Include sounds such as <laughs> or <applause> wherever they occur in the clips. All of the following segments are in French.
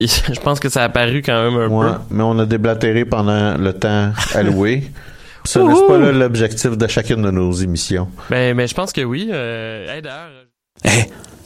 <laughs> je pense que ça a apparu quand même un Ouais, peu. mais on a déblatéré pendant le temps alloué. <laughs> Ce n'est pas là l'objectif de chacune de nos émissions. Ben, mais je pense que oui. Euh, hey, d'ailleurs, Eh,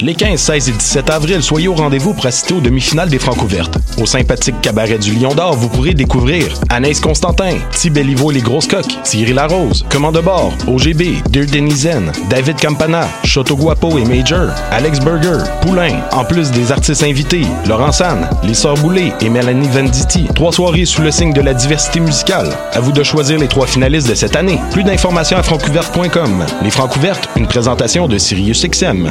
Les 15, 16 et 17 avril, soyez au rendez-vous pour assister aux demi-finales des Francouvertes. Au sympathique cabaret du Lion d'Or, vous pourrez découvrir Anaïs Constantin, Ti Belliveau et les Grosses Coques, Thierry Larose, Commande de bord, OGB, Dear Denizen, David Campana, Choto Guapo et Major, Alex Burger, Poulain, en plus des artistes invités, Laurent San, Les Sœurs Boulay et Mélanie Venditti. Trois soirées sous le signe de la diversité musicale. À vous de choisir les trois finalistes de cette année. Plus d'informations à francouverte.com. Les Francouvertes, une présentation de Sirius XM.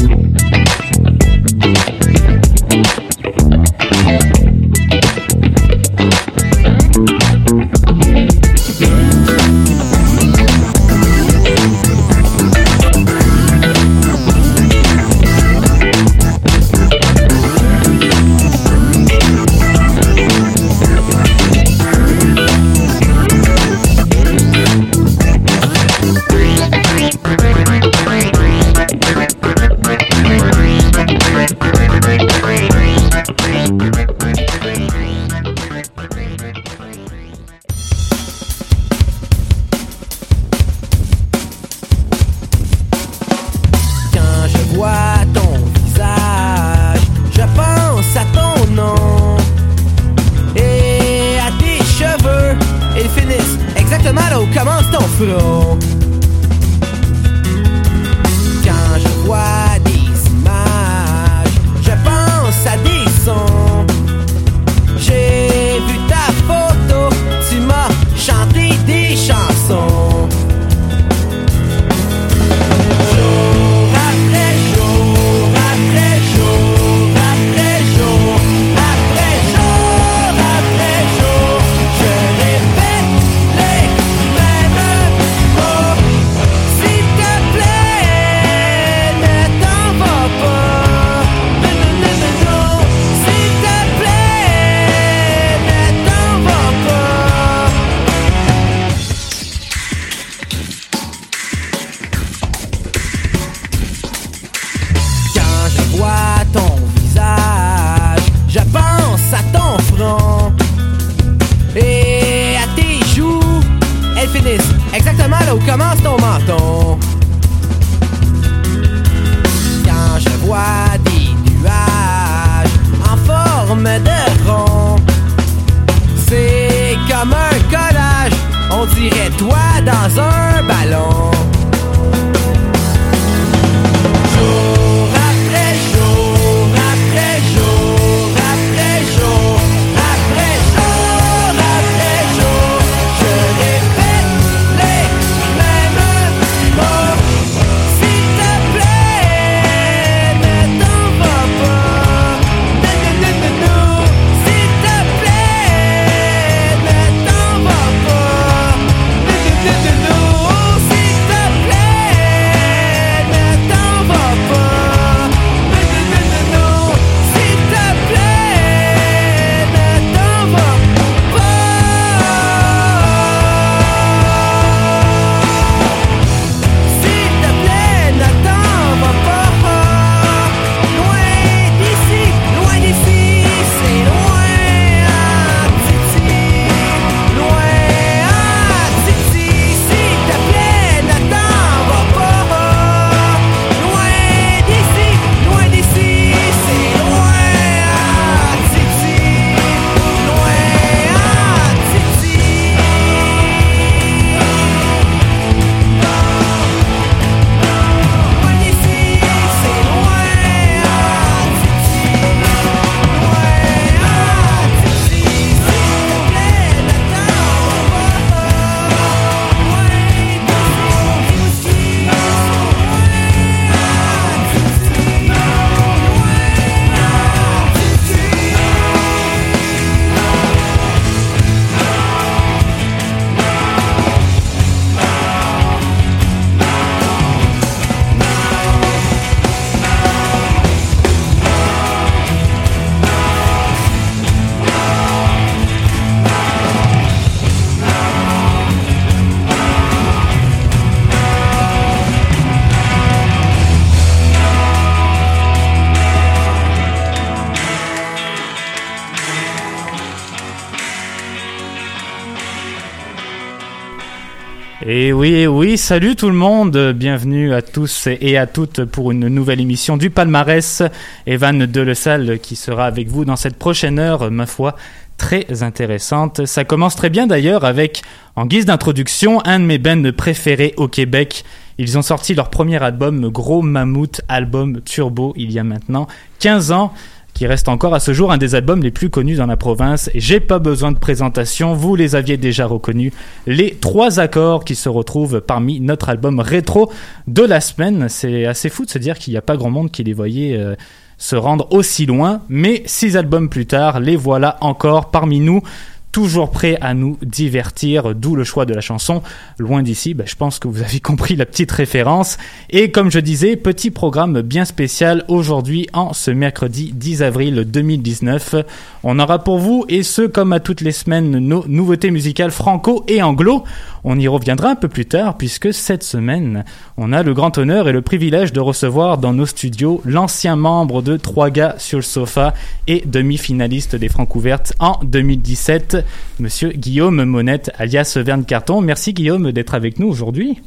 Et oui, oui, salut tout le monde, bienvenue à tous et à toutes pour une nouvelle émission du palmarès. Evan Delesalle qui sera avec vous dans cette prochaine heure, ma foi, très intéressante. Ça commence très bien d'ailleurs avec, en guise d'introduction, un de mes bands préférés au Québec. Ils ont sorti leur premier album, Gros Mammouth, album Turbo, il y a maintenant 15 ans qui reste encore à ce jour un des albums les plus connus dans la province. J'ai pas besoin de présentation, vous les aviez déjà reconnus. Les trois accords qui se retrouvent parmi notre album rétro de la semaine. C'est assez fou de se dire qu'il n'y a pas grand monde qui les voyait euh, se rendre aussi loin. Mais six albums plus tard, les voilà encore parmi nous toujours prêt à nous divertir, d'où le choix de la chanson. Loin d'ici, ben, je pense que vous avez <laughs> compris la petite référence. Et comme je disais, petit programme bien spécial aujourd'hui en ce mercredi 10 avril 2019. On aura pour vous, et ce comme à toutes les semaines, nos nouveautés musicales franco et anglo. On y reviendra un peu plus tard puisque cette semaine, on a le grand honneur et le privilège de recevoir dans nos studios l'ancien membre de Trois gars sur le sofa et demi-finaliste des Francs ouvertes en 2017, monsieur Guillaume Monette alias Verne Carton. Merci Guillaume d'être avec nous aujourd'hui.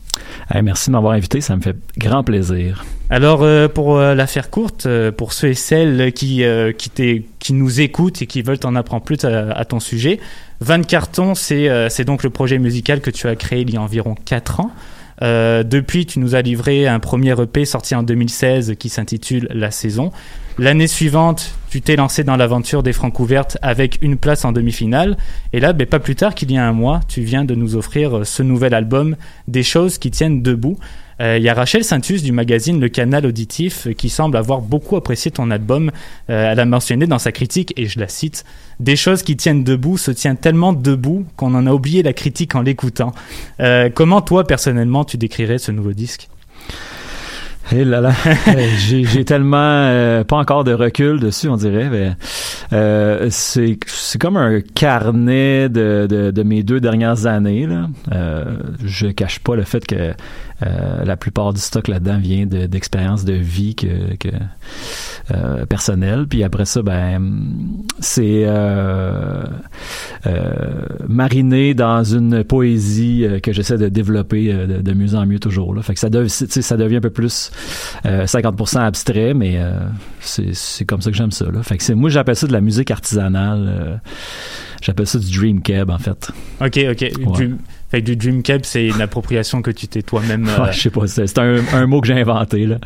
Merci de m'avoir invité, ça me fait grand plaisir. Alors, euh, pour euh, la faire courte, euh, pour ceux et celles qui, qui, qui, nous écoutent et qui veulent en apprendre plus à, à ton sujet, Van Carton, c'est donc le projet musical que tu as créé il y a environ 4 ans. depuis, tu nous as livré un premier EP sorti en 2016 qui s'intitule La Saison. L'année suivante, tu t'es lancé dans l'aventure des Francs ouvertes avec une place en demi-finale. Et là, ben, pas plus tard qu'il y a un mois, tu viens de nous offrir ce nouvel album, Des choses qui tiennent debout. Euh, il y a Rachel Saintus du magazine Le Canal Auditif qui semble avoir beaucoup apprécié ton album. Euh, elle a mentionné dans sa critique, et je la cite, Des choses qui tiennent debout se tiennent tellement debout qu'on en a oublié la critique en l'écoutant. Euh, comment toi, personnellement, tu décrirais ce nouveau disque? Eh là là, <laughs> j'ai tellement pas encore de recul dessus, on dirait. Mais, euh, c'est comme un carnet de, de, de, mes deux dernières années. Là. Euh, je cache pas le fait que euh, la plupart du stock là-dedans vient d'expériences de, vie que, que euh, personnelles. Puis après ça, ben c'est euh, mariné dans une poésie que j'essaie de développer de, mieux en mieux toujours. Là. Fait que ça, ça devient un peu plus 50% abstrait, mais c'est comme ça que j'aime ça. Là. Fait que moi j'appelle ça de la musique artisanale. j'appelle ça du dream cab en fait. Ok, ok. Fait du Dream Cab, c'est une appropriation que tu t'es toi-même. Euh... je sais pas, c'est un, un, mot que j'ai inventé là.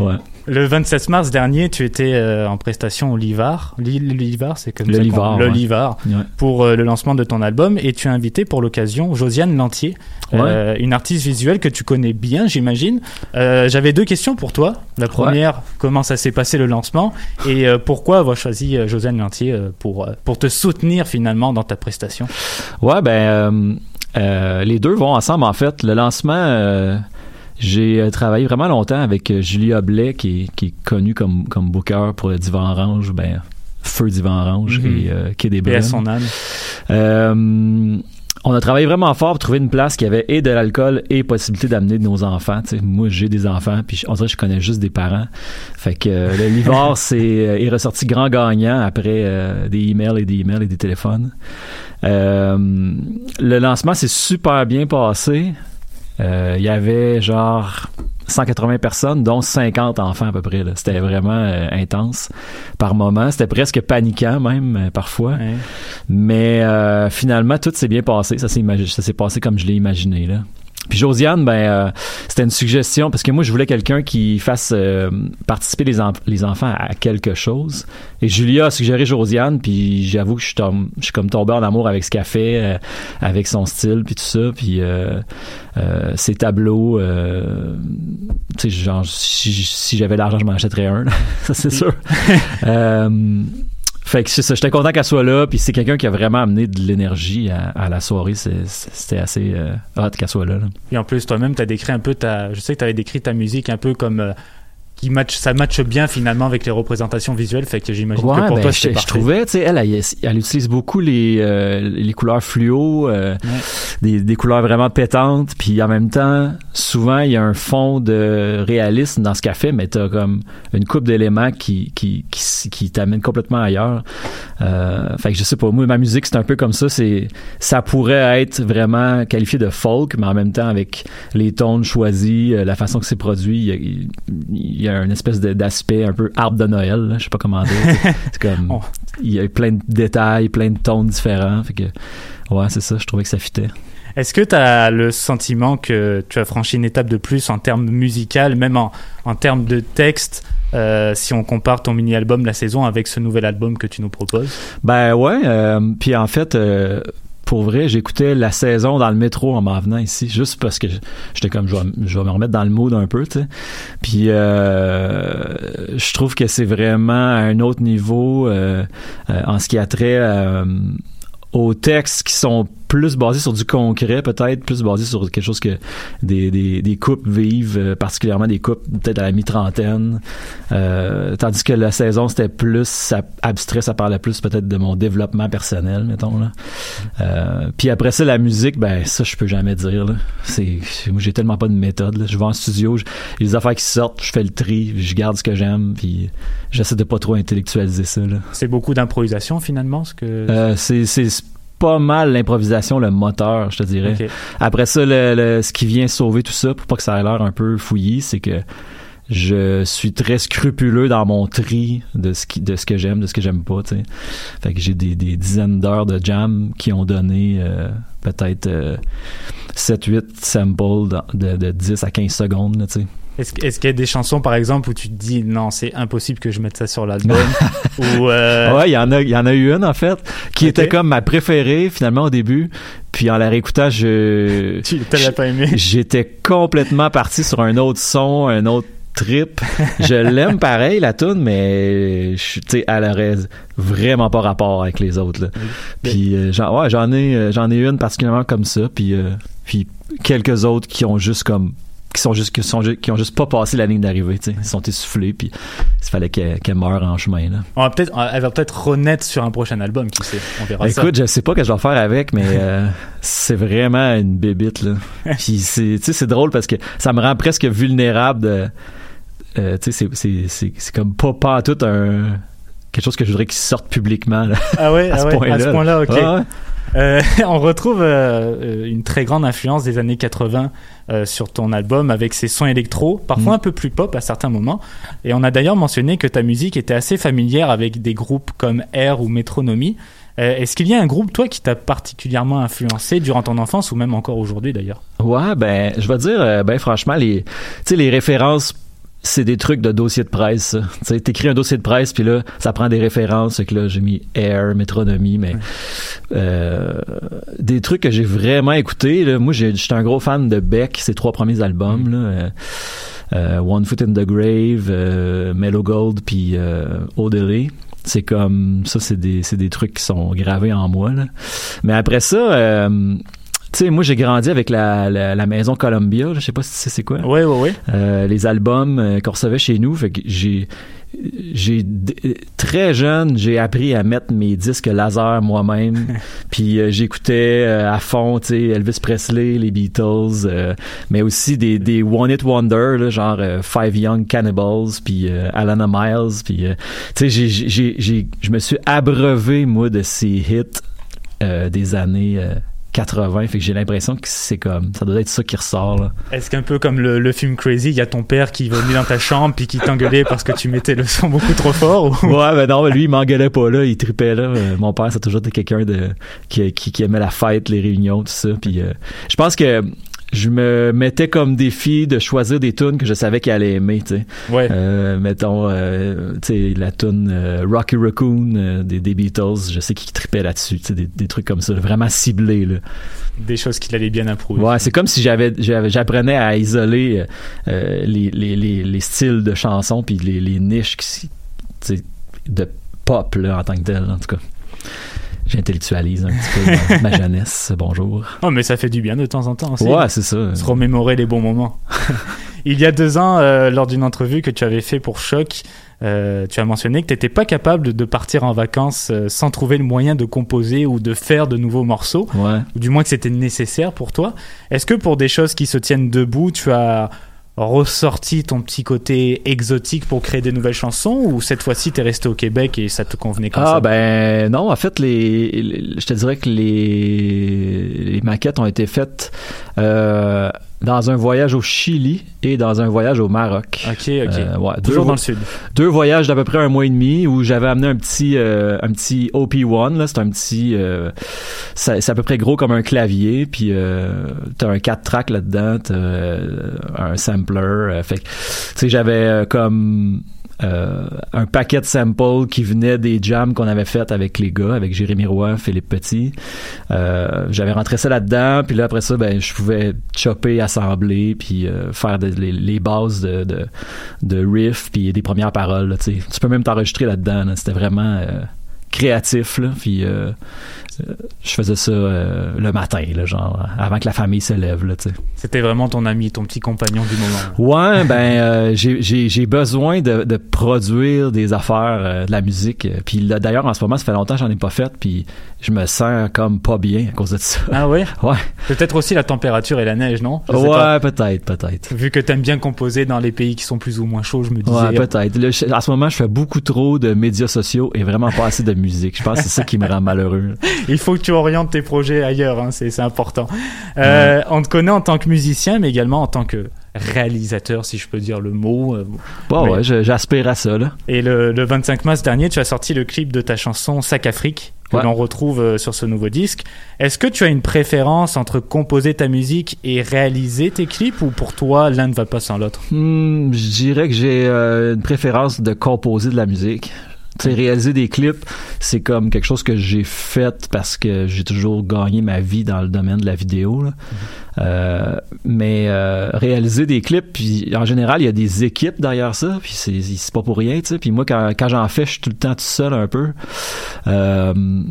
Ouais. Le 27 mars dernier, tu étais euh, en prestation au Livar. Livar, c'est comme le ça. Livar, le Livar. Pour euh, le lancement de ton album. Et tu as invité pour l'occasion Josiane Lantier, une artiste visuelle que tu connais bien, j'imagine. J'avais deux questions pour toi. La première, comment ça s'est passé le lancement? Et pourquoi avoir choisi Josiane Lantier pour, pour te soutenir finalement dans ta prestation? Ouais, ben euh, les deux vont ensemble, en fait. Le lancement, euh, j'ai euh, travaillé vraiment longtemps avec Julia Blais, qui, qui est connue comme, comme booker pour le Divan Orange, ben, Feu Divan Orange mm -hmm. et Quai des Brumes. son âme. On a travaillé vraiment fort pour trouver une place qui avait et de l'alcool et possibilité d'amener de nos enfants. T'sais. Moi, j'ai des enfants, puis on dirait que je connais juste des parents. Fait que le Livard <laughs> c'est est ressorti grand gagnant après des emails et des emails et des téléphones. Euh, le lancement s'est super bien passé. Euh, il y avait genre 180 personnes, dont 50 enfants à peu près. C'était vraiment euh, intense par moment. C'était presque paniquant même parfois. Mais finalement, tout s'est bien passé. Ça s'est passé comme je l'ai imaginé. Là. Puis Josiane, ben, euh, c'était une suggestion parce que moi, je voulais quelqu'un qui fasse euh, participer les, les enfants à quelque chose. Et Julia a suggéré Josiane, puis j'avoue que je suis, je suis comme tombé en amour avec ce qu'elle fait, euh, avec son style, puis tout ça. Puis ses tableaux, tu sais, genre, si, si j'avais l'argent, je m'en achèterais un, <laughs> ça c'est sûr. <laughs> Fait que c'est ça, j'étais content qu'elle soit là, puis c'est quelqu'un qui a vraiment amené de l'énergie à, la soirée. C'était assez euh, hot qu'elle soit là, Et en plus, toi-même, t'as décrit un peu ta. Je sais que t'avais décrit ta musique un peu comme. Euh, qui match, ça matche bien finalement avec les représentations visuelles, fait que j'imagine que pour ben, toi je, je trouvais, tu sais, elle, elle, utilise beaucoup les euh, les couleurs fluo, euh, des, des couleurs vraiment pétantes, puis en même temps, souvent il y a un fond de réalisme dans ce qu'elle fait, mais t'as comme une coupe d'éléments qui qui qui, qui t'amène complètement ailleurs. Euh, fait que je sais pas, moi, ma musique, c'est un peu comme ça. C'est, ça pourrait être vraiment qualifié de folk, mais en même temps, avec les tons choisis, la façon que c'est produit, il y a, il y a une espèce d'aspect un peu arbre de Noël, là, je sais pas comment dire. <laughs> c'est comme, Oh. il y a plein de détails, plein de tons différents. Fait que, ouais, c'est ça, je trouvais que ça fitait. Est-ce que tu as le sentiment que tu as franchi une étape de plus en termes musical, même en, en termes de texte, euh, si on compare ton mini-album La Saison avec ce nouvel album que tu nous proposes? Ben ouais, euh, puis en fait, euh, pour vrai, j'écoutais la saison dans le métro en m'en venant ici, juste parce que j'étais comme, je vais, me remettre dans le mood un peu, tu sais. Puis euh, je trouve que c'est vraiment à un autre niveau euh, euh, en ce qui a trait euh, aux textes qui sont plus basés sur du concret, peut-être, plus basés sur quelque chose que des, des, des couples vivent, euh, particulièrement des couples peut-être à la mi-trentaine. Euh, tandis que la saison, c'était plus abstrait, ça parlait plus peut-être de mon développement personnel, mettons. Là. Euh, puis après ça, la musique, ben ça, je peux jamais dire. Là. C'est, moi, j'ai tellement pas de méthode. Là. Je vais en studio, je- il y a des affaires qui sortent, je fais le tri, je garde ce que j'aime, puis j'essaie de pas trop intellectualiser ça. Là. C'est beaucoup d'improvisation finalement ce que... Euh, c'est, c'est pas mal l'improvisation, le moteur, je te dirais. Après ça, le, le- ce qui vient sauver tout ça, pour pas que ça ait l'air un peu fouillis, c'est que je suis très scrupuleux dans mon tri de ce qui, de ce que j'aime, de ce que j'aime pas, tu sais. Fait que j'ai des, des dizaines d'heures de jam qui ont donné euh, peut-être 7-8 samples dans- de, de 10 à 15 secondes, là, tu sais. Est-ce, qu'il y a des chansons par exemple où tu te dis non c'est impossible que je mette ça sur l'album <laughs> ou euh, Ouais, il y en a, il y en a eu une en fait qui était comme ma préférée finalement au début. Puis en la réécoutant, je <laughs> tu pas aimé j'étais complètement parti sur un autre son, un autre trip. Je l'aime <laughs> pareil la tune, mais je suis- elle aurait vraiment pas rapport avec les autres. Là. Puis euh, j'en ouais, j'en ai euh, j'en ai une particulièrement comme ça, puis euh, puis quelques autres qui ont juste comme qui sont juste qui sont qui ont juste pas passé la ligne d'arrivée, tu sais, ils sont essoufflés puis il fallait qu'elle meure en chemin là. On va peut-être, elle va peut-être renaître sur un prochain album qui sait on verra ça Écoute, je sais pas que je vais faire avec, mais euh, c'est vraiment une bébite là. <laughs> Puis c'est, tu sais, c'est drôle parce que ça me rend presque vulnérable de, euh, tu sais, c'est, c'est, c'est, c'est comme pas pas tout un quelque chose que je voudrais qu'il sorte publiquement là, ah ouais, <laughs> à, ah ce ouais, point-là. à ce point-là ok Ouais, ouais. Euh, <laughs> on retrouve euh, une très grande influence des années 80 euh, sur ton album avec ses sons électro, parfois Mm. un peu plus pop à certains moments. Et on a d'ailleurs mentionné que ta musique était assez familière avec des groupes comme Air ou Metronomy. Euh, Est-ce qu'il y a un groupe, toi, qui t'a particulièrement influencé durant ton enfance ou même encore aujourd'hui d'ailleurs? Ouais, ben, je vais dire, ben, franchement, les, les références, c'est des trucs de dossier de presse, ça. Tu t'écris un dossier de presse, puis là, ça prend des références. Fait que là, j'ai mis Air, Métronomie, mais euh, des trucs que j'ai vraiment écoutés. Là. Moi, j'ai- j'étais un gros fan de Beck, ses trois premiers albums, là. euh, euh, One Foot in the Grave, euh, Mellow Gold, puis euh, Odelay. C'est comme ça, c'est des, c'est des trucs qui sont gravés en moi. Là. Mais après ça, euh, tu sais, moi j'ai grandi avec la, la, la maison Columbia. Je sais pas si c'est quoi. Ouais, ouais, ouais. Euh, les albums euh, qu'on recevait chez nous. Fait que j'ai j'ai d- très jeune, j'ai appris à mettre mes disques laser moi-même. <laughs> puis euh, j'écoutais euh, à fond, tu sais, Elvis Presley, les Beatles, euh, mais aussi des des One Hit Wonder, là, genre euh, Five Young Cannibals, puis euh, Alana Miles, puis euh, tu sais, j'ai je me suis abreuvé moi de ces hits euh, des années euh, 80, fait que j'ai l'impression que c'est comme ça doit être ça qui ressort là. Est-ce qu'un peu comme le, le film Crazy, il y a ton père qui venait dans ta chambre puis qui t'engueulait parce que tu mettais le son beaucoup trop fort ou... Ouais, ben non, lui, il m'engueulait pas là, il tripait là. Euh, mon père, c'est toujours été quelqu'un de qui, qui, qui aimait la fête, les réunions, tout ça. Puis euh, je pense que je me mettais comme défi de choisir des tunes que je savais qu'il allait aimer, tu sais. Ouais. Euh, mettons, euh, tu sais, la tune euh, Rocky Raccoon euh, des, des Beatles, je sais qu'il tripait là-dessus, tu sais, des, des trucs comme ça, vraiment ciblés, là. Des choses qu'il allait bien approuver. Ouais, c'est comme si j'avais, j'avais- j'apprenais à isoler euh, les, les, les, les styles de chansons puis les, les niches qui, de pop là, en tant que tel, en tout cas. J'intellectualise un petit peu ma, ma jeunesse. Bonjour. Oh, mais ça fait du bien de temps en temps aussi. Ouais, c'est ça. Se remémorer les bons moments. <laughs> Il y a deux ans, euh, lors d'une entrevue que tu avais fait pour Choc, euh, tu as mentionné que tu n'étais pas capable de partir en vacances euh, sans trouver le moyen de composer ou de faire de nouveaux morceaux, Ouais. ou du moins que c'était nécessaire pour toi. Est-ce que pour des choses qui se tiennent debout, tu as ressorti ton petit côté exotique pour créer des nouvelles chansons ou cette fois-ci t'es resté au Québec et ça te convenait comme ah, ça? ben non, en fait, les, les- je te dirais que les, les maquettes ont été faites euh, dans un voyage au Chili et dans un voyage au Maroc. Ok, ok. Euh, ouais, deux Toujours vo- dans le sud. Deux voyages d'à peu près un mois et demi où j'avais amené un petit euh, un petit OP1 là, c'est un petit euh, c'est à peu près gros comme un clavier puis euh, t'as un 4 tracks là-dedans, t'as euh, un sampler, fait que tu sais j'avais comme euh, un paquet de samples qui venaient des jams qu'on avait fait avec les gars, avec Jérémy Roy, Philippe Petit. Euh, j'avais rentré ça là-dedans, puis là après ça, ben je pouvais chopper, assembler, puis euh, faire les, les bases de, de, de riff, puis des premières paroles. là, tu peux même t'enregistrer là-dedans. là. C'était vraiment euh, créatif, là, puis euh, je faisais ça euh, le matin, là, genre avant que la famille se lève, là. C'était vraiment ton ami, ton petit compagnon du moment. Ouais, <laughs> ben euh, j'ai- j'ai j'ai besoin de, de produire des affaires, euh, de la musique. Puis là, d'ailleurs, en ce moment, ça fait longtemps que j'en ai pas fait, puis je me sens comme pas bien à cause de ça. Ah ouais? <laughs> Ouais, Peut-être aussi la température et la neige, non? Je ouais, peut-être, peut-être. Vu que t'aimes bien composer dans les pays qui sont plus ou moins chauds, je me disais. Ouais, peut-être. En ce moment, je fais beaucoup trop de médias sociaux et vraiment pas assez de musique. Je pense que c'est ça qui me rend malheureux. <laughs> Il faut que tu orientes tes projets ailleurs, hein, c'est important. Euh, On te connaît en tant que musicien, mais également en tant que réalisateur, si je peux dire le mot. euh, Bon, ouais, j'aspire à ça, là. Et le, le 25 mars dernier, tu as sorti le clip de ta chanson Sac Afrique, que Ouais. l'on retrouve euh, sur ce nouveau disque. Est-ce que tu as une préférence entre composer ta musique et réaliser tes clips, ou pour toi, l'un ne va pas sans l'autre? Hmm, je dirais que j'ai euh, une préférence de composer de la musique. Sais, réaliser des clips, c'est comme quelque chose que j'ai fait parce que j'ai toujours gagné ma vie dans le domaine de la vidéo. là. Euh, mais euh, réaliser des clips, puis en général, il y a des équipes derrière ça, puis c'est c'est pas pour rien, tu sais. Puis moi, quand, quand j'en fais, je suis tout le temps tout seul un peu. Euh,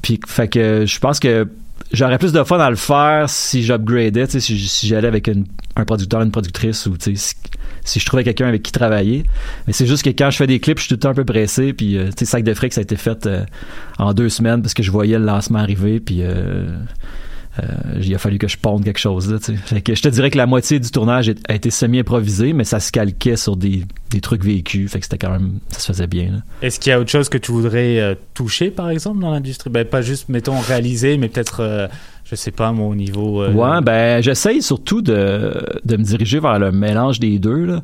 puis fait que je pense que j'aurais plus de fun à le faire si j'upgradais, si, si j'allais avec un producteur, une productrice ou si, si je trouvais quelqu'un avec qui travailler. Mais c'est juste que quand je fais des clips, je suis tout le temps un peu pressé. Puis euh, Sac de fric, ça a été fait euh, en deux semaines parce que je voyais le lancement arriver. Puis euh, il a fallu que je ponde quelque chose là, je te dirais que la moitié du tournage a été semi-improvisé, mais ça se calquait sur des, des trucs vécus. Fait que c'était quand même, ça se faisait bien. Est-ce qu'il y a autre chose que tu voudrais euh, toucher, par exemple, dans l'industrie? Ben, Pas juste, mettons, réaliser, mais peut-être, euh, je sais pas, moi, au niveau... euh, Ouais, ben j'essaye surtout de, de me diriger vers le mélange des deux. Là.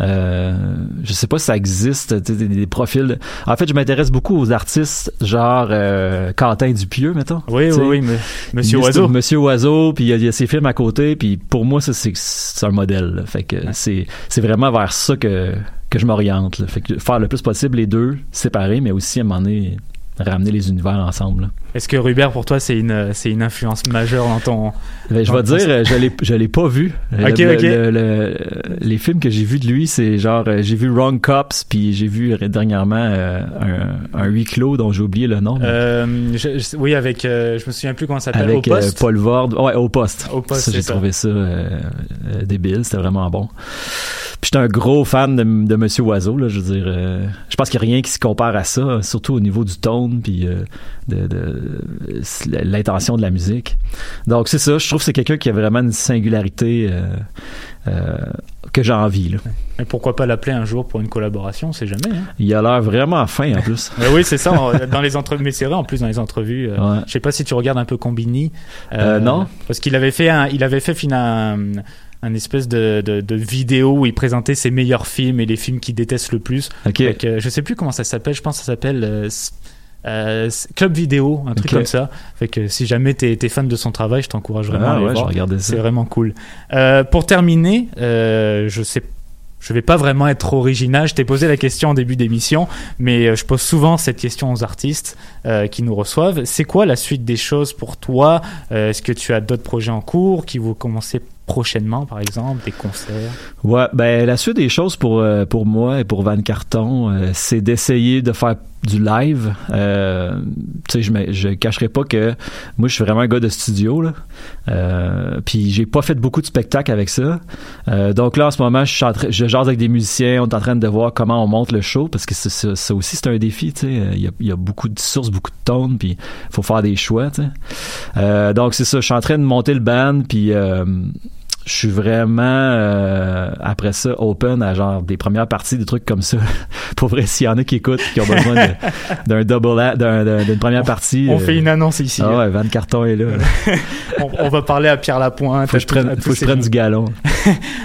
Euh, je sais pas si ça existe, des, des profils. de- En fait, je m'intéresse beaucoup aux artistes genre euh, Quentin Dupieux, mettons. Oui, oui, oui, me- Monsieur. Oiseau. Monsieur Oiseau, puis il y, a- il y a ses films à côté, puis pour moi, ça, c'est, un modèle. là. Fait que c'est, c'est vraiment vers ça que, que je m'oriente. Fait que faire le plus possible les deux séparés, mais aussi à un moment donné ramener les univers ensemble. là. Est-ce que Rubert, pour toi, c'est une, c'est une influence majeure dans ton... Ben, je vais dire, je l'ai, je l'ai pas vu. Ok, Le- ok. le- le- les films que j'ai vus de lui, c'est genre, euh, j'ai vu Wrong Cops, puis j'ai vu dernièrement euh, un, un huis clos dont j'ai oublié le nom. Euh, je- je- oui, avec... euh, je me souviens plus comment ça s'appelle. avec Au euh, poste? Paul Vord. Ouais, au poste. Au poste, j'ai trouvé ça débile. C'était vraiment bon. Puis j'étais un gros fan de, de Monsieur Oiseau. Là, je veux dire, je pense qu'il n'y a rien qui se compare à ça, surtout au niveau du tone puis de, de- l'intention de la musique. Donc c'est ça. Je trouve que c'est quelqu'un qui a vraiment une singularité euh, euh, que j'ai envie. Là. Mais pourquoi pas l'appeler un jour pour une collaboration, on sait jamais. Hein. Il a l'air vraiment fin en plus. <laughs> Mais oui, c'est ça. Dans les entrevues, mais c'est vrai en plus dans les entrevues. euh, Ouais. Je sais pas si tu regardes un peu Combini. Euh, non. Parce qu'il avait fait, un, il avait fait un, un espèce de, de, de vidéo où il présentait ses meilleurs films et les films qu'il déteste le plus. Ok. Que, je sais plus comment ça s'appelle. Je pense que ça s'appelle euh, Club Vidéo, un truc comme ça. Fait que si jamais t'es es fan de son travail, je t'encourage vraiment à Ah aller ouais, voir. C'est vraiment cool. Euh, pour terminer, euh, je sais je vais pas vraiment être original. Je t'ai posé la question en début d'émission, mais je pose souvent cette question aux artistes qui nous reçoivent. C'est quoi la suite des choses pour toi? Est-ce que tu as d'autres projets en cours qui vont commencer prochainement, par exemple, des concerts? Ouais, ben la suite des choses pour euh, pour moi et pour Van Carton, euh, c'est d'essayer de faire du live. Euh, tu sais, je me, je cacherai pas que moi je suis vraiment un gars de studio là. Euh, puis j'ai pas fait beaucoup de spectacles avec ça. Euh, donc là en ce moment, je je jase avec des musiciens, on est en train de voir comment on monte le show parce que ça aussi c'est un défi. Tu sais, il y a, y a beaucoup de sources, beaucoup de tones, puis faut faire des choix. Tu sais. Euh, donc c'est ça, je suis en train de monter le band, puis euh, je suis vraiment euh, après ça open à genre des premières parties des trucs comme ça <laughs> pour vrai s'il y en a qui écoutent qui ont besoin <laughs> d'un double d'une première partie On euh, fait une annonce ici. ah ouais Van Carton est là <laughs> on, on va parler à Pierre Lapointe. faut que je prenne faut que je du galon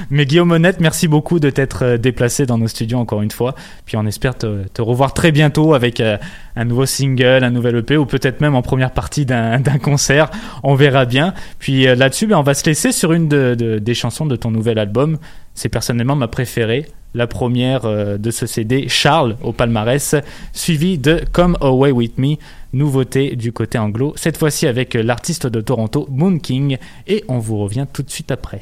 Mais Guillaume Honnête, merci beaucoup de t'être euh, déplacé dans nos studios encore une fois. Puis on espère te, te revoir très bientôt avec euh, un nouveau single, un nouvel EP ou peut-être même en première partie <laughs> d'un concert. On verra bien. Puis euh, là-dessus, ben, on va se laisser sur une de, de- des chansons de ton nouvel album. C'est personnellement ma préférée. La première euh, de ce CD, Charles au palmarès, suivi de Come Away With Me, nouveauté du côté anglo, cette fois-ci avec euh, l'artiste de Toronto, Moon King, et on vous revient tout de suite après.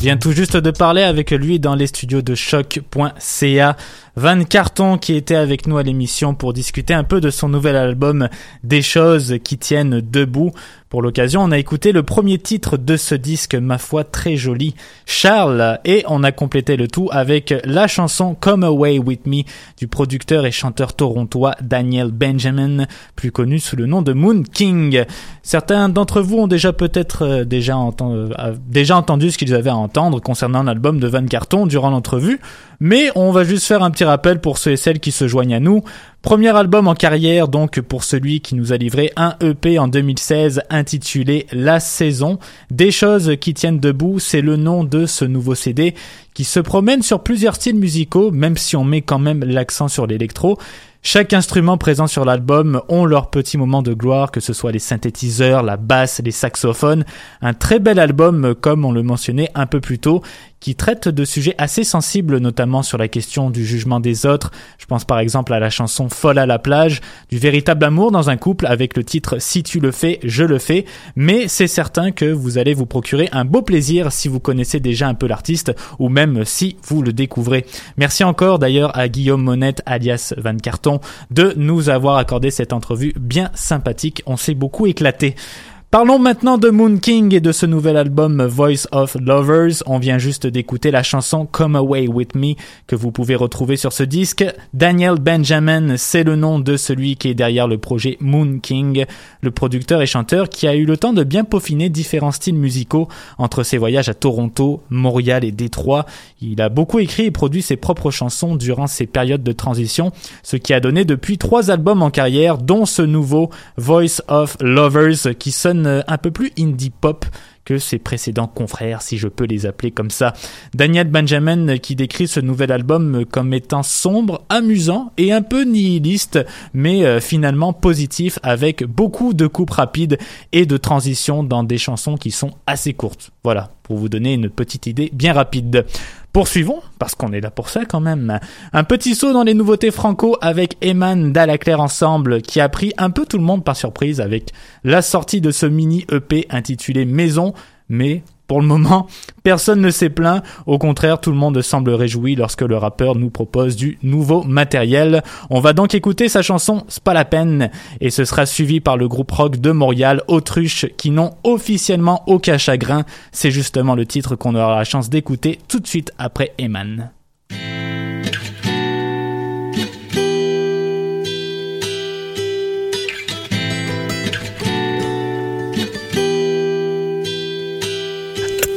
Vient tout juste de parler avec lui dans les studios de choc.ca. Van Carton qui était avec nous à l'émission pour discuter un peu de son nouvel album Des choses qui tiennent debout. Pour l'occasion, on a écouté le premier titre de ce disque, ma foi très joli, Charles, et on a complété le tout avec la chanson Come Away With Me du producteur et chanteur torontois Daniel Benjamin, plus connu sous le nom de Moon King. Certains d'entre vous ont déjà peut-être euh, déjà, enten- euh, entendu ce qu'ils avaient à entendre concernant l'album de Van Carton durant l'entrevue, mais on va juste faire un petit rappel pour ceux et celles qui se joignent à nous. Premier album en carrière donc pour celui qui nous a livré un EP en 2016 intitulé La Saison. Des choses qui tiennent debout, c'est le nom de ce nouveau CD qui se promène sur plusieurs styles musicaux même si on met quand même l'accent sur l'électro. Chaque instrument présent sur l'album ont leur petit moment de gloire, que ce soit les synthétiseurs, la basse, les saxophones. Un très bel album, comme on le mentionnait un peu plus tôt, qui traite de sujets assez sensibles, notamment sur la question du jugement des autres. Je pense par exemple à la chanson Folle à la plage, du véritable amour dans un couple avec le titre Si tu le fais, je le fais. Mais c'est certain que vous allez vous procurer un beau plaisir si vous connaissez déjà un peu l'artiste ou même si vous le découvrez. Merci encore d'ailleurs à Guillaume Monette alias Van Carton de nous avoir accordé cette entrevue bien sympathique. On s'est beaucoup éclaté. Parlons maintenant de Moon King et de ce nouvel album Voice of Lovers. On vient juste d'écouter la chanson Come Away With Me que vous pouvez retrouver sur ce disque. Daniel Benjamin, c'est le nom de celui qui est derrière le projet Moon King, le producteur et chanteur qui a eu le temps de bien peaufiner différents styles musicaux entre ses voyages à Toronto, Montréal et Détroit. Il a beaucoup écrit et produit ses propres chansons durant ces périodes de transition, ce qui a donné depuis trois albums en carrière, dont ce nouveau Voice of Lovers qui sonne un peu plus indie pop que ses précédents confrères, si je peux les appeler comme ça. Daniel Benjamin qui décrit ce nouvel album comme étant sombre, amusant et un peu nihiliste, mais euh, finalement positif avec beaucoup de coupes rapides et de transitions dans des chansons qui sont assez courtes. Voilà, pour vous donner une petite idée bien rapide. Poursuivons, parce qu'on est là pour ça quand même. Un petit saut dans les nouveautés franco avec Eman Dalaclair Ensemble, qui a pris un peu tout le monde par surprise avec la sortie de ce mini EP intitulé Maison, mais pour le moment, personne ne s'est plaint. Au contraire, tout le monde semble réjoui lorsque le rappeur nous propose du nouveau matériel. On va donc écouter sa chanson C'est pas la peine et ce sera suivi par le groupe rock de Montréal, Autruche, qui n'ont officiellement aucun chagrin. C'est justement le titre qu'on aura la chance d'écouter tout de suite après Eman.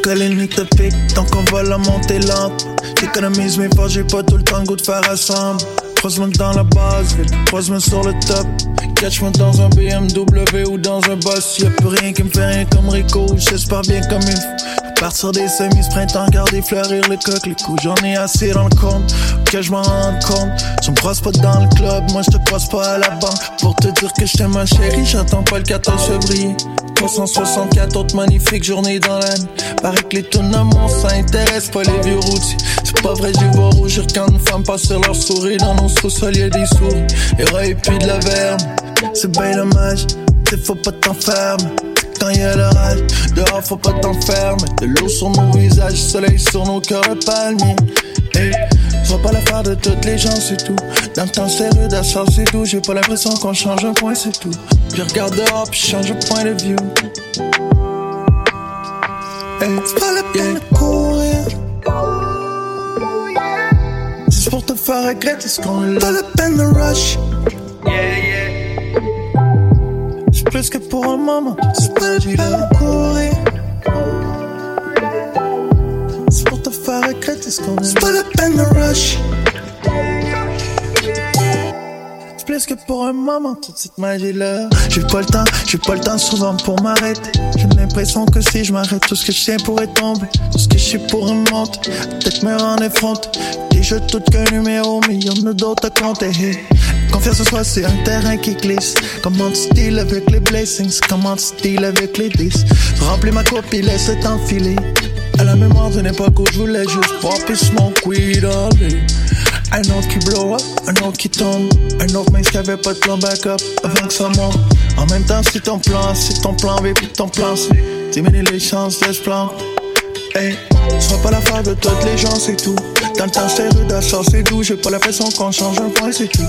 Colline te pique, donc on va la monter lente. J'économise mes forces, j'ai pas tout le temps le goût de faire ensemble. Croise-moi dans la base, croise-moi sur le top. Catch-moi dans un BMW ou dans un boss. Y'a plus rien qui me fait rien comme Rico, j'espère bien comme il faut. Partir des semis, printemps, garder fleurir le coq, les coups. J'en ai assez dans le compte, que je m'en rende compte. Tu me croises pas dans le club, moi je te croise pas à la banque. Pour te dire que je t'aime ma chérie, j'attends pas le 14 février. 364 autres magnifiques journées dans l'année. Paraît que les tournaments, ça intéresse pas les vieux routiers. Pas vrai, j'y vois rougir quand femme passe sur leur souris. Dans nos sous-sols, y'a des souris. Et puis de la verme. C'est bien dommage, faut pas t'enfermer. Quand y'a l'orage, dehors faut pas t'enfermer. De l'eau sur nos visages, soleil sur nos cœurs de palmier. Hey, je vois pas l'affaire de toutes les gens, c'est tout. Dans le temps, à ça, c'est tout. J'ai pas l'impression qu'on change un point, c'est tout. Puis regarde dehors, puis change de point de vue. Hey, c'est pas la peine faire regretter ce qu'on là. Pas la peine de rush. C'est plus que pour un moment. C'est pas la peine de courir. C'est pour te faire regretter ce qu'on est C'est pas la peine de rush. Plus que pour un moment, toute cette magie-là. J'ai pas le temps, j'ai pas le temps souvent pour m'arrêter. J'ai l'impression que si je m'arrête, tout ce que je sais pourrait tomber. Tout ce que je sais pourrait monter. Peut-être me rendre effronté. Déjà tout qu'un numéro, mais y'en a d'autres à compter. Confiance en soi, c'est un terrain qui glisse. Comment tu deals avec les blessings? Comment tu deals avec les 10? Tu remplis ma coupe et laisse t'enfiler. À la mémoire d'une époque où je voulais juste pop et smoke weed. Un autre qui blow up, un autre qui tombe. Un autre mec qui avait pas de plan backup avant que ça monte. En même temps, c'est ton plan, c'est ton plan B ton plan C. Diminuer les chances de se planter. Hey, Sois pas la phare de toutes les gens, c'est tout. Dans le temps, j'étais rude à ça, c'est doux. J'ai pas l'impression qu'on change un point, c'est tout.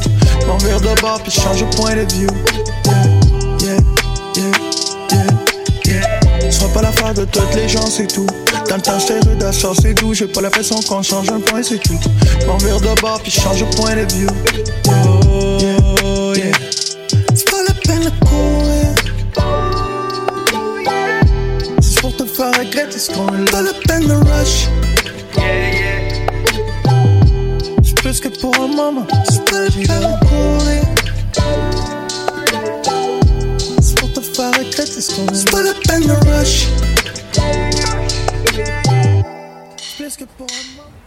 M'en vire de bord, puis change de point de vue. Yeah, yeah, yeah, yeah, yeah. Sois pas la phare de toutes les gens, c'est tout. Dans le à ça, c'est doux. J'ai pas l'impression qu'on change un point, c'est tout. M'en vire de bord, puis change de point de vue. Yeah, yeah. C'est pas la peine de courir. C'est pour te faire regretter ce qu'on est. Pas la peine de rush. C'est plus que pour un moment. C'est pas la peine de courir. C'est pour te faire regretter ce qu'on est. C'est pas la peine de rush. Plus que pour un.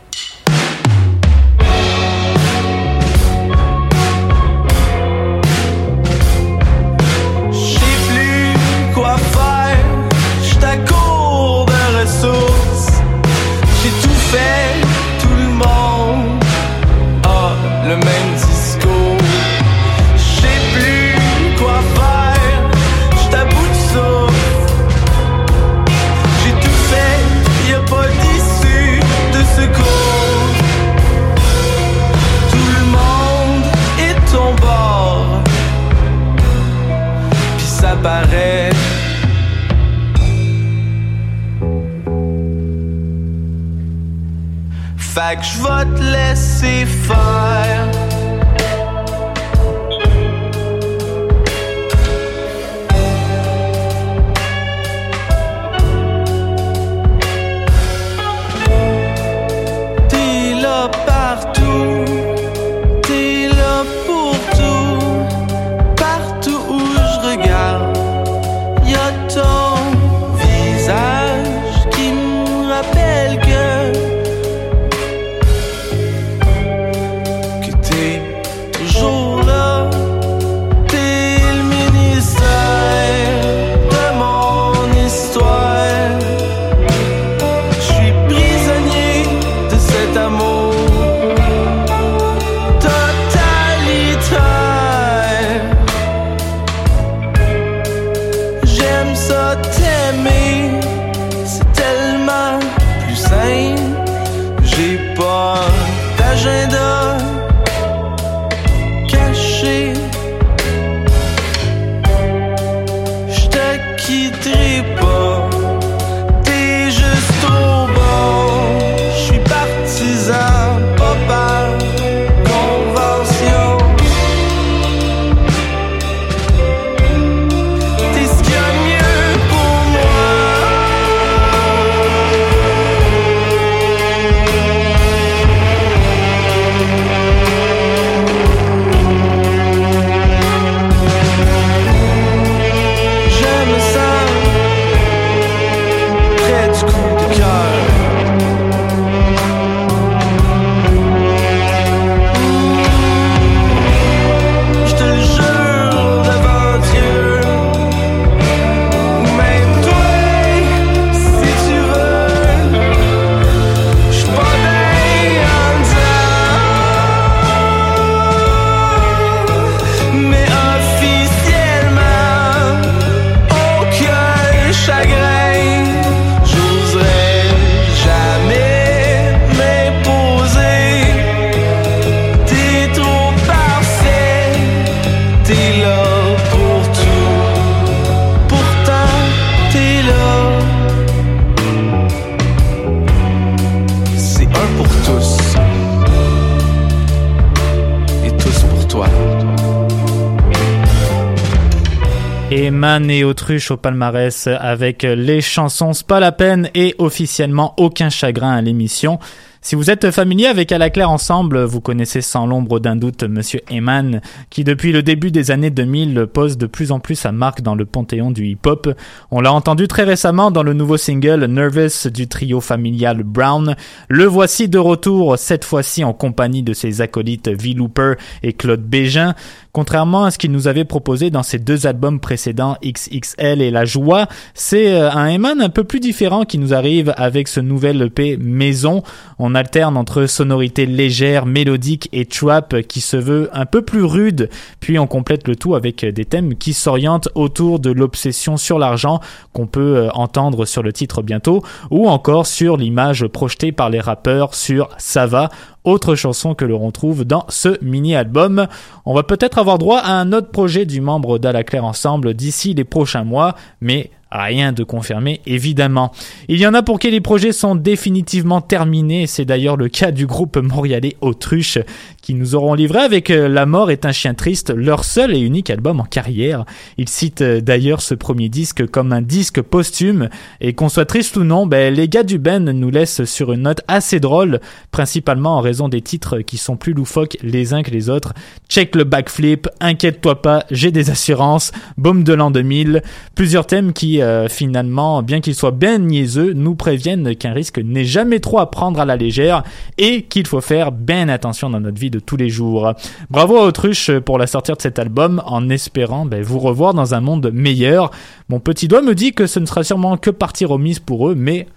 Autruche au palmarès avec les chansons pas la peine et officiellement aucun chagrin à l'émission. Si vous êtes familier avec À la Claire Ensemble, vous connaissez sans l'ombre d'un doute Monsieur Eman, qui depuis le début des années 2000 pose de plus en plus sa marque dans le panthéon du hip-hop. On l'a entendu très récemment dans le nouveau single Nervous du trio familial Brown. Le voici de retour, cette fois-ci en compagnie de ses acolytes V. Looper et Claude Bégin. Contrairement à ce qu'il nous avait proposé dans ses deux albums précédents, XXL et La Joie, c'est euh, un Eman un peu plus différent qui nous arrive avec ce nouvel EP Maison. On alterne entre sonorités légères, mélodiques et trap qui se veut un peu plus rude, puis on complète le tout avec des thèmes qui s'orientent autour de l'obsession sur l'argent qu'on peut euh, entendre sur le titre bientôt, ou encore sur l'image projetée par les rappeurs sur Sava, autre chanson que l'on retrouve dans ce mini-album. On va peut-être droit à un autre projet du membre d'À la Claire Ensemble d'ici les prochains mois, mais Rien de confirmé, évidemment. Il y en a pour qui les projets sont définitivement terminés, c'est d'ailleurs le cas du groupe montréalais Autruche, qui nous auront livré avec euh, La mort est un chien triste, leur seul et unique album en carrière. Ils citent euh, d'ailleurs ce premier disque comme un disque posthume, et qu'on soit triste ou non, ben, les gars du Ben nous laissent sur une note assez drôle, principalement en raison des titres qui sont plus loufoques les uns que les autres. Check le backflip, inquiète-toi pas, j'ai des assurances, boom de l'an 2000, plusieurs thèmes qui euh, finalement, bien qu'ils soient bien niaiseux, nous préviennent qu'un risque n'est jamais trop à prendre à la légère et qu'il faut faire bien attention dans notre vie de tous les jours. Bravo à Autruche pour la sortie de cet album en espérant ben, vous revoir dans un monde meilleur. Mon petit doigt me dit que ce ne sera sûrement que partie remise pour eux, mais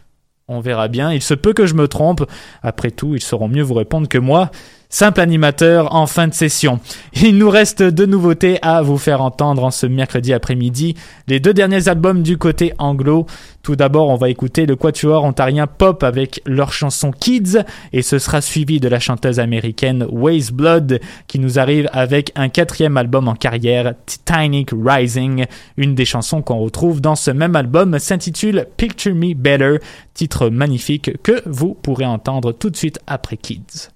on verra bien. Il se peut que je me trompe. Après tout, ils sauront mieux vous répondre que moi simple animateur en fin de session. Il nous reste deux nouveautés à vous faire entendre en ce mercredi après-midi. Les deux derniers albums du côté anglo. Tout d'abord, on va écouter le quatuor ontarien Pop avec leur chanson Kids et ce sera suivi de la chanteuse américaine Waze Blood qui nous arrive avec un quatrième album en carrière, Titanic Rising. Une des chansons qu'on retrouve dans ce même album s'intitule Picture Me Better, titre magnifique que vous pourrez entendre tout de suite après Kids.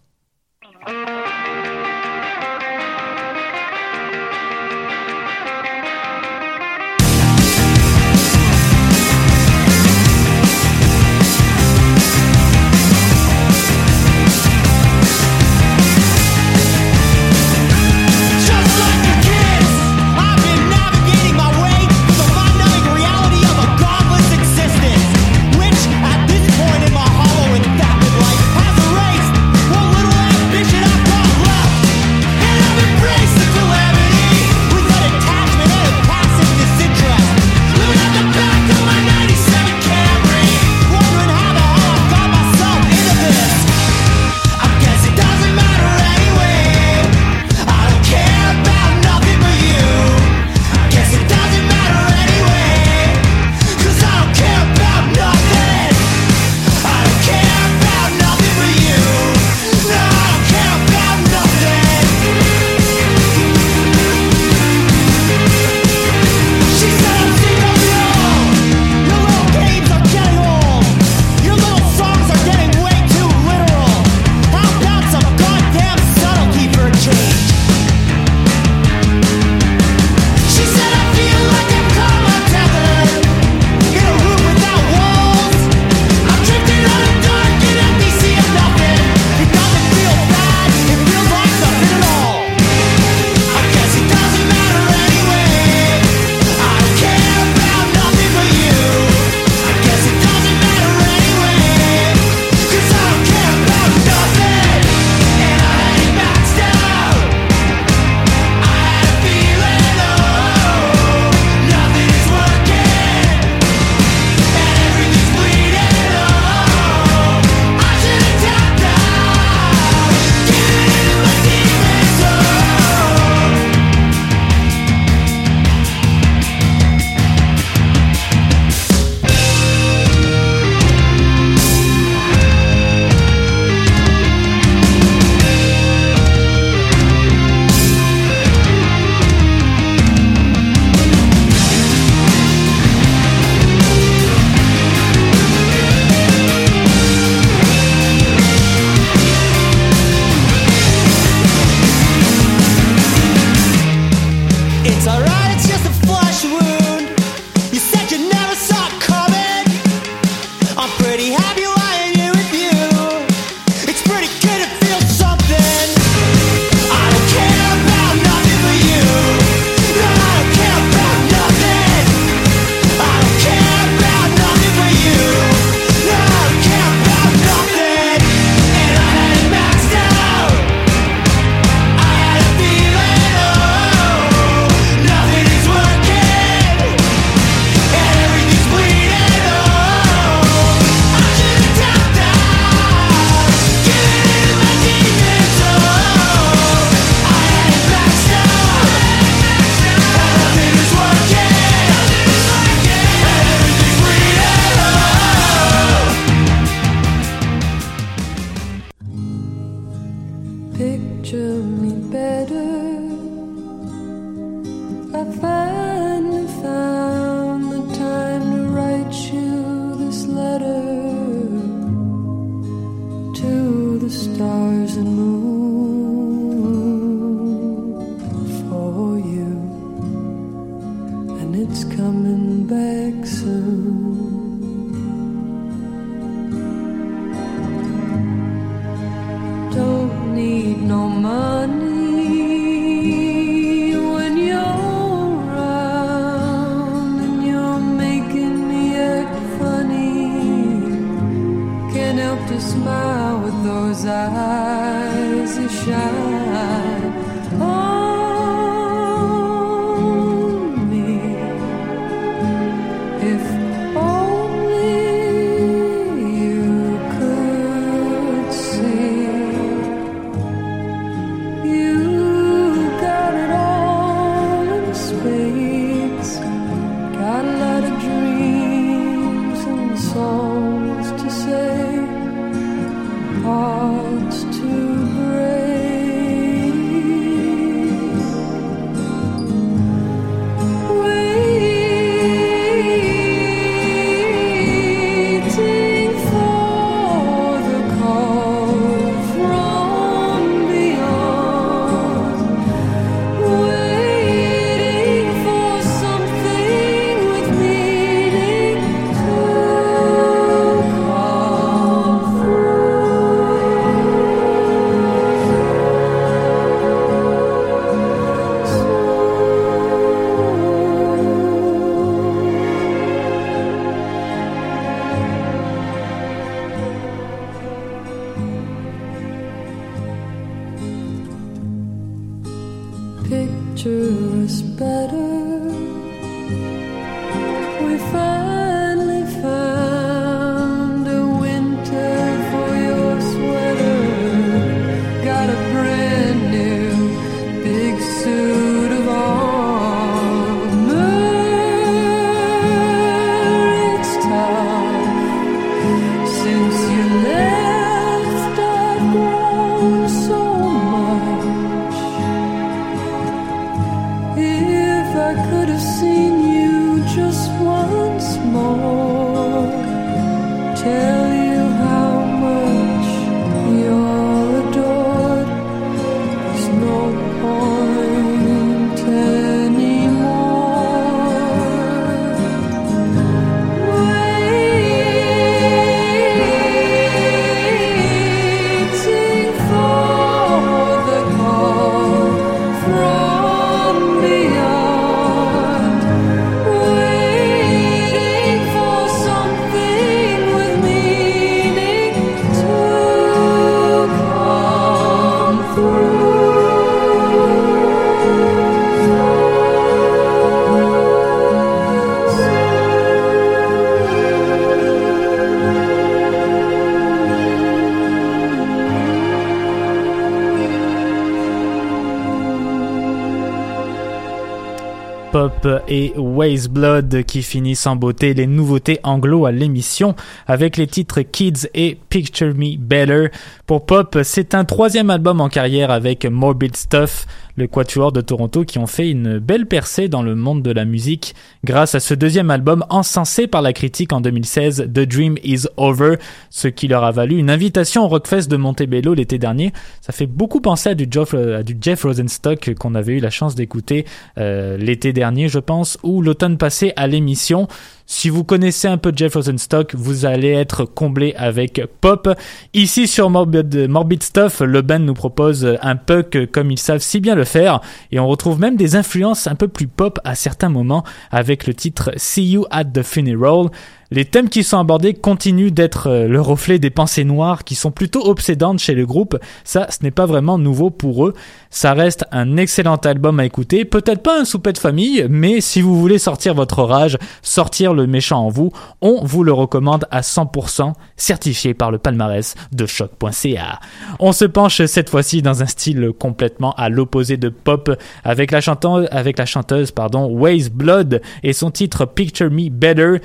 Et Waze Blood qui finissent en beauté les nouveautés anglo à l'émission avec les titres Kids et Picture Me Better. Pour Pop, c'est un troisième album en carrière avec Morbid Stuff, le quatuor de Toronto qui ont fait une belle percée dans le monde de la musique grâce à ce deuxième album encensé par la critique en 2016, The Dream Is Over, ce qui leur a valu une invitation au Rockfest de Montebello l'été dernier. Ça fait beaucoup penser à du Jeff, Jeff Rosenstock qu'on avait eu la chance d'écouter euh, l'été dernier, je pense, ou l'automne passé à l'émission. Si vous connaissez un peu Jeff Rosenstock, vous allez être comblé avec pop. Ici sur Morbid, Morbid Stuff, le band nous propose un puck comme ils savent si bien le faire et on retrouve même des influences un peu plus pop à certains moments avec le titre See You at the Funeral. Les thèmes qui sont abordés continuent d'être euh, le reflet des pensées noires qui sont plutôt obsédantes chez le groupe. Ça, ce n'est pas vraiment nouveau pour eux. Ça reste un excellent album à écouter. Peut-être pas un souper de famille, mais si vous voulez sortir votre rage, sortir le méchant en vous, on vous le recommande à 100%, certifié par le palmarès de choc.ca. On se penche cette fois-ci dans un style complètement à l'opposé de pop avec la chanteuse, Waze Blood et son titre Picture Me Better.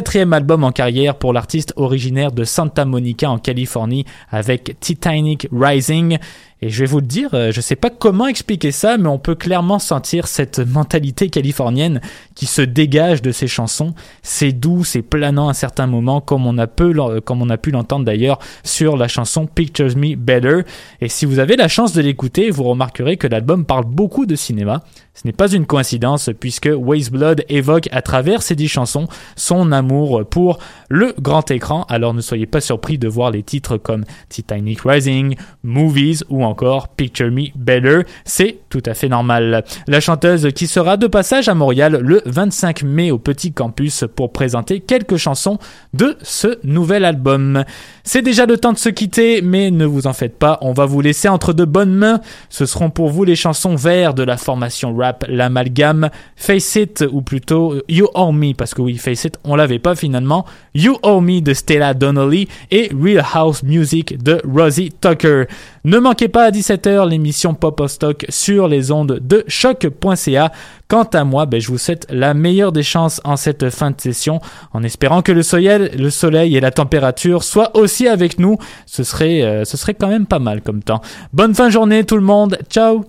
Quatrième album en carrière pour l'artiste originaire de Santa Monica en Californie avec Titanic Rising. Et je vais vous le dire, euh, je sais pas comment expliquer ça, mais on peut clairement sentir cette mentalité californienne qui se dégage de ces chansons. C'est doux, c'est planant à certains moments, comme on a, peu, l'en- comme on a pu l'entendre d'ailleurs sur la chanson Pictures Me Better. Et si vous avez la chance de l'écouter, vous remarquerez que l'album parle beaucoup de cinéma. Ce n'est pas une coïncidence puisque Waste Blood évoque à travers ces dix chansons son amour pour le grand écran. Alors ne soyez pas surpris de voir les titres comme Titanic Rising, Movies ou encore Picture Me Better. C'est tout à fait normal. La chanteuse qui sera de passage à Montréal le 25 mai au Petit Campus pour présenter quelques chansons de ce nouvel album. C'est déjà le temps de se quitter, mais ne vous en faites pas, on va vous laisser entre de bonnes mains. Ce seront pour vous les chansons verts de la formation rap L'Amalgame, Face It, ou plutôt You Owe Me, parce que oui, Face It, on l'avait pas finalement, You Owe Me de Stella Donnelly et Real House Music de Rosie Tucker. Ne manquez pas à 17h l'émission Pop of Stock sur les ondes de choc.ca. Quant à moi, ben, je vous souhaite la meilleure des chances en cette fin de session, en espérant que le soleil, le soleil et la température soient aussi avec nous. Ce serait, euh, ce serait quand même pas mal comme temps. Bonne fin de journée tout le monde. Ciao.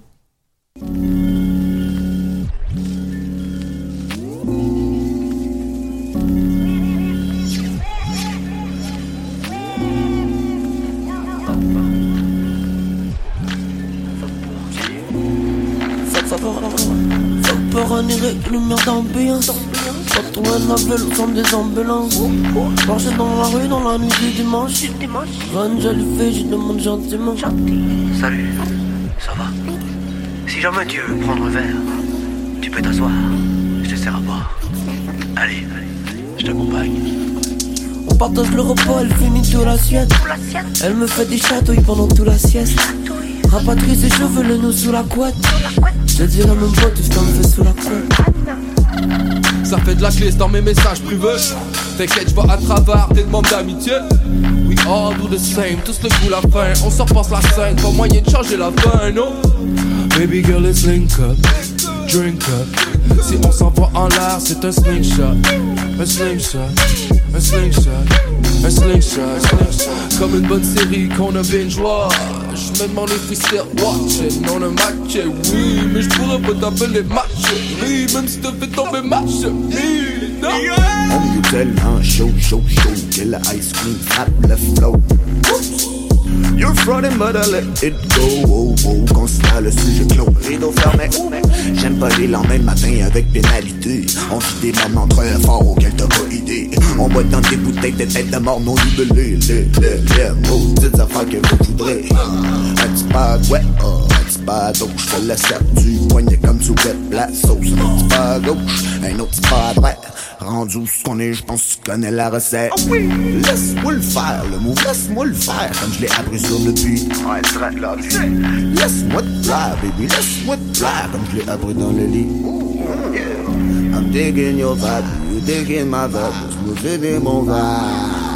Par un irré, lumière d'ambiance. Quand on la centre des ambulances. Marcher dans la rue, dans la nuit du dimanche. Run, je lui fais, je demande gentiment. Salut, ça va? Si jamais tu veux prendre un verre, tu peux t'asseoir. Je te sers à boire. Allez, je t'accompagne. On partage le repas, elle finit tout l'assiette Elle me fait des chatouilles pendant tout la sieste Rapatrie ses cheveux, le nœud sous la couette Je dirais même pas qu'elle me fait sous la couette Ça fait de la glisse dans mes messages privés. T'inquiète, je vais à travers tes demandes d'amitié. We all do the same, tous le goût la fin. On se repasse la scène, pas moyen de changer la fin, non? Baby girl, let's link up, drink up. Si on s'envoie en l'air, c'est un slingshot. Un slingshot, un slingshot, un slingshot. Comme une bonne série qu'on a binge watch. Je me demande if we still watching. On a matché, oui, mais je pourrais pas t'appeler match. Oui, même si t'as fait tomber match. Oui, non. On est tellement chaud, chaud, chaud que le ice cream frappe le flow. You're frontin' but I let it go. Oh, oh, constat le sujet clos, rideau fermé. J'aime pas les lendemains matin avec pénalité. On vit des moments très forts auxquels t'as pas idée. On boit dans des bouteilles de tête de mort non libellées. Les, les, les maudites affaires que vous voudrez. Un petit pas ouais, un petit pas à gauche? Fais la serre du poignet comme tu wet la sauce. Un petit pas gauche, un autre petit pas droite. Rendu ce qu'on est, je pense que connais la recette. Laisse-moi le faire, le mot laisse-moi le faire, comme je l'ai appris sur le beat. Ouais, traite là, Laisse-moi te plaire, baby, laisse-moi te plaire, comme je l'ai appris dans le lit. I'm digging your vibe, you digging my vibe, smooth in mon vibe.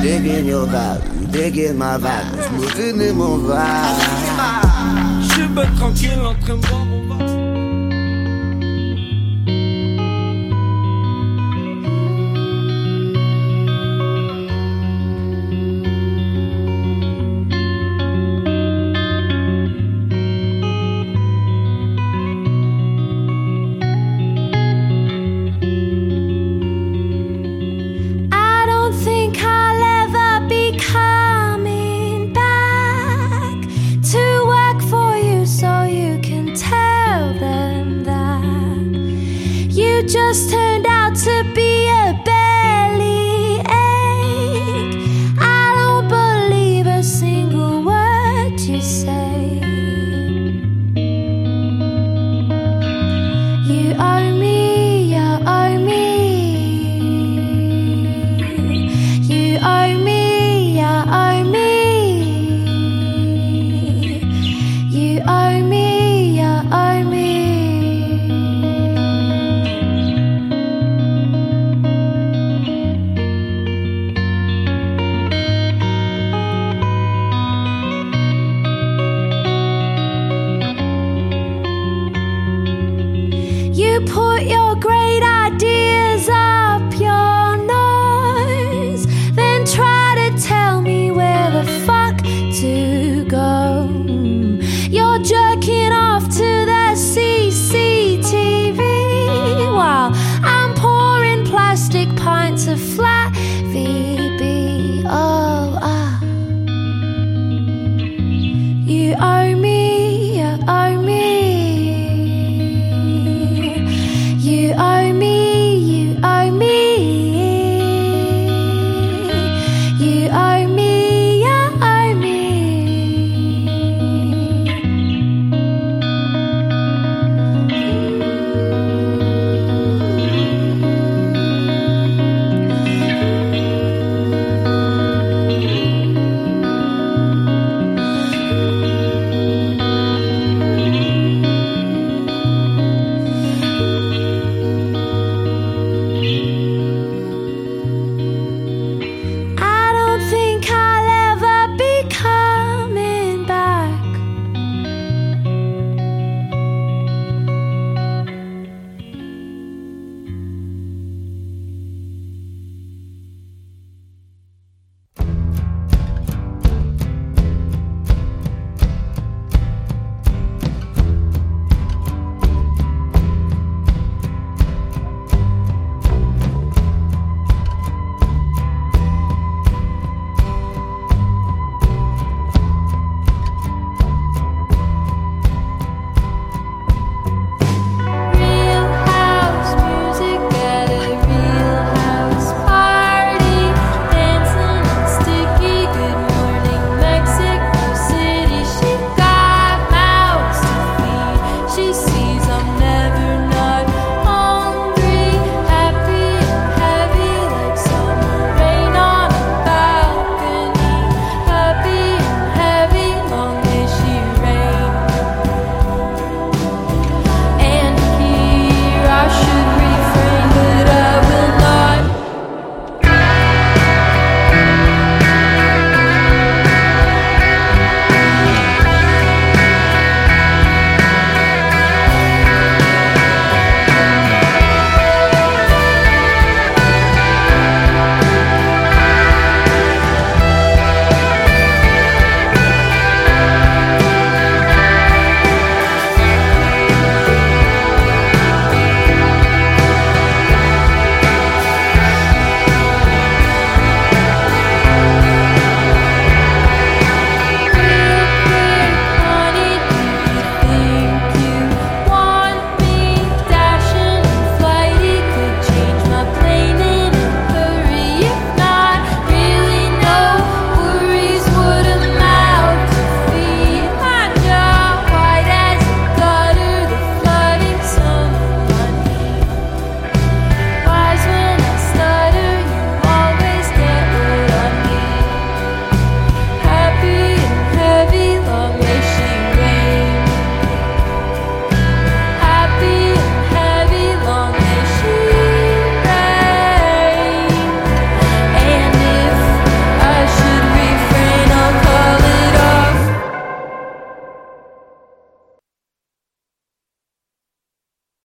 Digging your vibe, you digging my vibe, smooth in mon vibe. Je suis bien tranquille en train de boire mon put your great